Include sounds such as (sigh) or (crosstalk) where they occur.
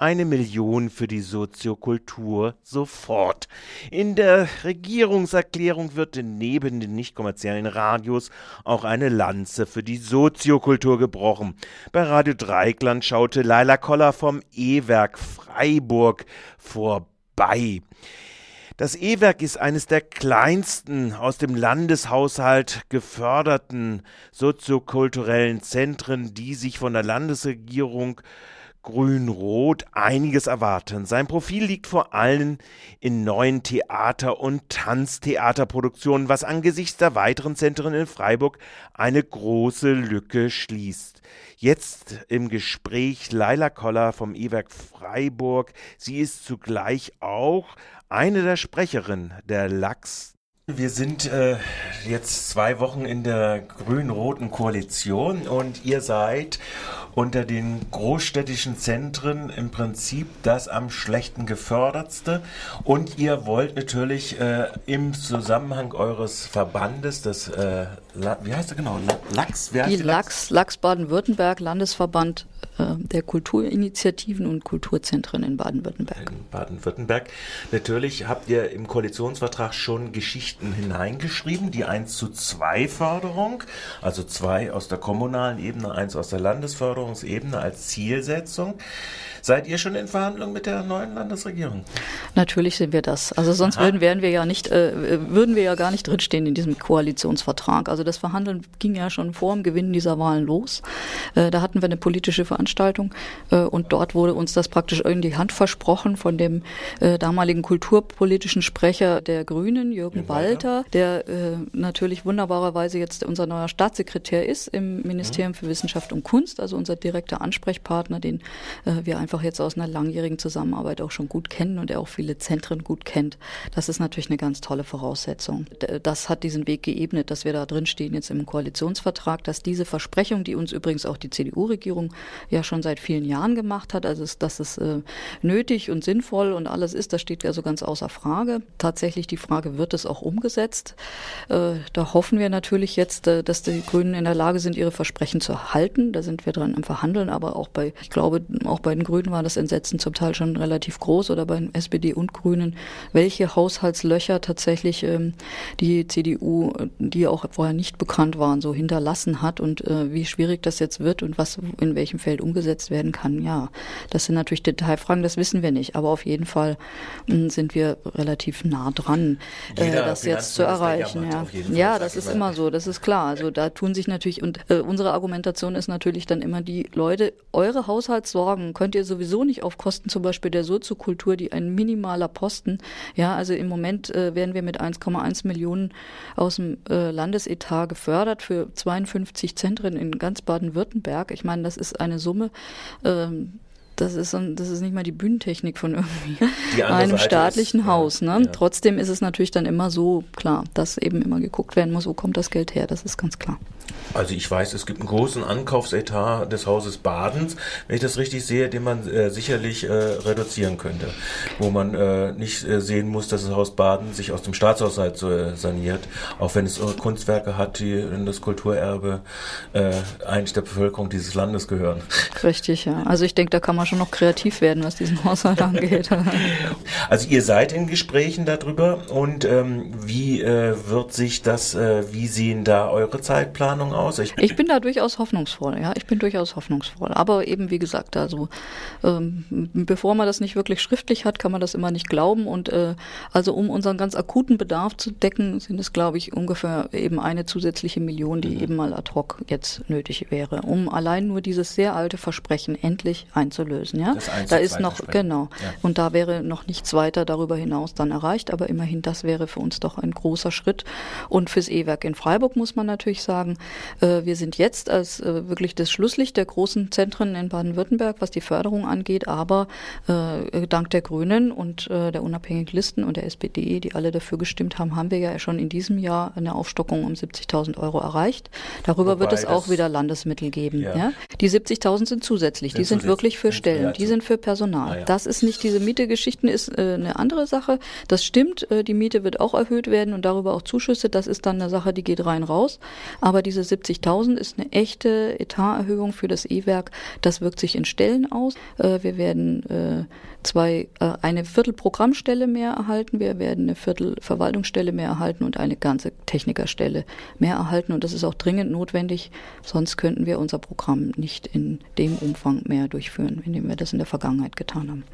eine Million für die Soziokultur sofort. In der Regierungserklärung wird neben den nicht kommerziellen Radios auch eine Lanze für die Soziokultur gebrochen. Bei Radio Dreikland schaute Laila Koller vom E-Werk Freiburg vorbei. Das E-Werk ist eines der kleinsten aus dem Landeshaushalt geförderten soziokulturellen Zentren, die sich von der Landesregierung Grün-Rot einiges erwarten. Sein Profil liegt vor allem in neuen Theater- und Tanztheaterproduktionen, was angesichts der weiteren Zentren in Freiburg eine große Lücke schließt. Jetzt im Gespräch Laila Koller vom E-Werk Freiburg. Sie ist zugleich auch eine der Sprecherinnen der Lachs wir sind äh, jetzt zwei Wochen in der grün-roten Koalition und ihr seid unter den großstädtischen Zentren im Prinzip das am schlechten gefördertste. Und ihr wollt natürlich äh, im Zusammenhang eures Verbandes, das, äh, wie heißt er genau, Lachs? Die Lachs, Lachs Baden-Württemberg, Landesverband der Kulturinitiativen und Kulturzentren in Baden-Württemberg. In Baden-Württemberg. Natürlich habt ihr im Koalitionsvertrag schon Geschichten hineingeschrieben, die 1 zu 2 Förderung, also zwei aus der kommunalen Ebene, eins aus der Landesförderungsebene als Zielsetzung. Seid ihr schon in Verhandlungen mit der neuen Landesregierung? Natürlich sind wir das. Also sonst würden, wären wir ja nicht, äh, würden wir ja gar nicht drinstehen in diesem Koalitionsvertrag. Also das Verhandeln ging ja schon vor dem Gewinn dieser Wahlen los. Äh, da hatten wir eine politische Veranstaltung äh, und dort wurde uns das praktisch in die Hand versprochen von dem äh, damaligen kulturpolitischen Sprecher der Grünen, Jürgen Walter, der äh, natürlich wunderbarerweise jetzt unser neuer Staatssekretär ist im Ministerium für Wissenschaft und Kunst, also unser direkter Ansprechpartner, den äh, wir einfach einfach jetzt aus einer langjährigen Zusammenarbeit auch schon gut kennen und er auch viele Zentren gut kennt. Das ist natürlich eine ganz tolle Voraussetzung. Das hat diesen Weg geebnet, dass wir da drin stehen jetzt im Koalitionsvertrag, dass diese Versprechung, die uns übrigens auch die CDU-Regierung ja schon seit vielen Jahren gemacht hat, also dass es äh, nötig und sinnvoll und alles ist, das steht also ganz außer Frage. Tatsächlich die Frage, wird es auch umgesetzt? Äh, da hoffen wir natürlich jetzt, äh, dass die Grünen in der Lage sind, ihre Versprechen zu halten. Da sind wir dran am Verhandeln, aber auch bei, ich glaube, auch bei den Grünen war das Entsetzen zum Teil schon relativ groß oder bei SPD und Grünen, welche Haushaltslöcher tatsächlich ähm, die CDU, die auch vorher nicht bekannt waren, so hinterlassen hat und äh, wie schwierig das jetzt wird und was in welchem Feld umgesetzt werden kann. Ja, das sind natürlich Detailfragen, das wissen wir nicht, aber auf jeden Fall mh, hm, sind wir relativ nah dran, äh, das jetzt zu erreichen. Ja, ja das ist immer so, das ist klar. Also da tun sich natürlich und äh, unsere Argumentation ist natürlich dann immer die Leute, eure Haushaltssorgen könnt ihr sowieso nicht auf Kosten zum Beispiel der Soziokultur, die ein minimaler Posten. Ja, also im Moment äh, werden wir mit 1,1 Millionen aus dem äh, Landesetat gefördert für 52 Zentren in ganz Baden-Württemberg. Ich meine, das ist eine Summe. Ähm, das ist, das ist nicht mal die Bühnentechnik von irgendwie (laughs) einem staatlichen ist, Haus. Ne? Ja. Trotzdem ist es natürlich dann immer so klar, dass eben immer geguckt werden muss, wo kommt das Geld her. Das ist ganz klar. Also ich weiß, es gibt einen großen Ankaufsetat des Hauses Badens, wenn ich das richtig sehe, den man äh, sicherlich äh, reduzieren könnte. Wo man äh, nicht äh, sehen muss, dass das Haus Baden sich aus dem Staatshaushalt äh, saniert, auch wenn es Kunstwerke hat, die in das Kulturerbe äh, eigentlich der Bevölkerung dieses Landes gehören. Richtig, ja. Also ich denke, da kann man schon noch kreativ werden, was diesen Haushalt angeht. (laughs) also ihr seid in Gesprächen darüber und ähm, wie wird sich das, wie sehen da eure Zeitplanung aus? Ich, ich bin da durchaus hoffnungsvoll, ja, ich bin durchaus hoffnungsvoll. Aber eben, wie gesagt, also ähm, bevor man das nicht wirklich schriftlich hat, kann man das immer nicht glauben. Und äh, also um unseren ganz akuten Bedarf zu decken, sind es, glaube ich, ungefähr eben eine zusätzliche Million, die mhm. eben mal ad hoc jetzt nötig wäre, um allein nur dieses sehr alte Versprechen endlich einzulösen. Ja, da ist noch genau. Ja. Und da wäre noch nichts weiter darüber hinaus dann erreicht, aber immerhin, das wäre für uns doch ein großer Schritt. Und fürs E-Werk in Freiburg muss man natürlich sagen, äh, wir sind jetzt als äh, wirklich das Schlusslicht der großen Zentren in Baden-Württemberg, was die Förderung angeht, aber äh, dank der Grünen und der unabhängigen Listen und der SPD, die alle dafür gestimmt haben, haben wir ja schon in diesem Jahr eine Aufstockung um 70.000 Euro erreicht. Darüber Wobei wird es auch wieder Landesmittel geben. Ja. ja? Die 70.000 sind zusätzlich. Sind die sind zusätzlich. wirklich für Stellen, ja, die sind für Personal. Ah. Das ist nicht diese Miete-Geschichten, ist äh, eine andere Sache. Das stimmt, äh, die Miete wird auch erhöht werden und darüber auch Zuschüsse. Das ist dann eine Sache, die geht rein raus. Aber diese 70.000 ist eine echte Etaterhöhung für das E-Werk. Das wirkt sich in Stellen aus. Äh, wir werden äh, zwei, äh, eine Viertelprogrammstelle mehr erhalten, wir werden eine Viertelverwaltungsstelle mehr erhalten und eine ganze Technikerstelle mehr erhalten. Und das ist auch dringend notwendig, sonst könnten wir unser Programm nicht in dem Umfang mehr durchführen, indem wir das in der Vergangenheit getan haben.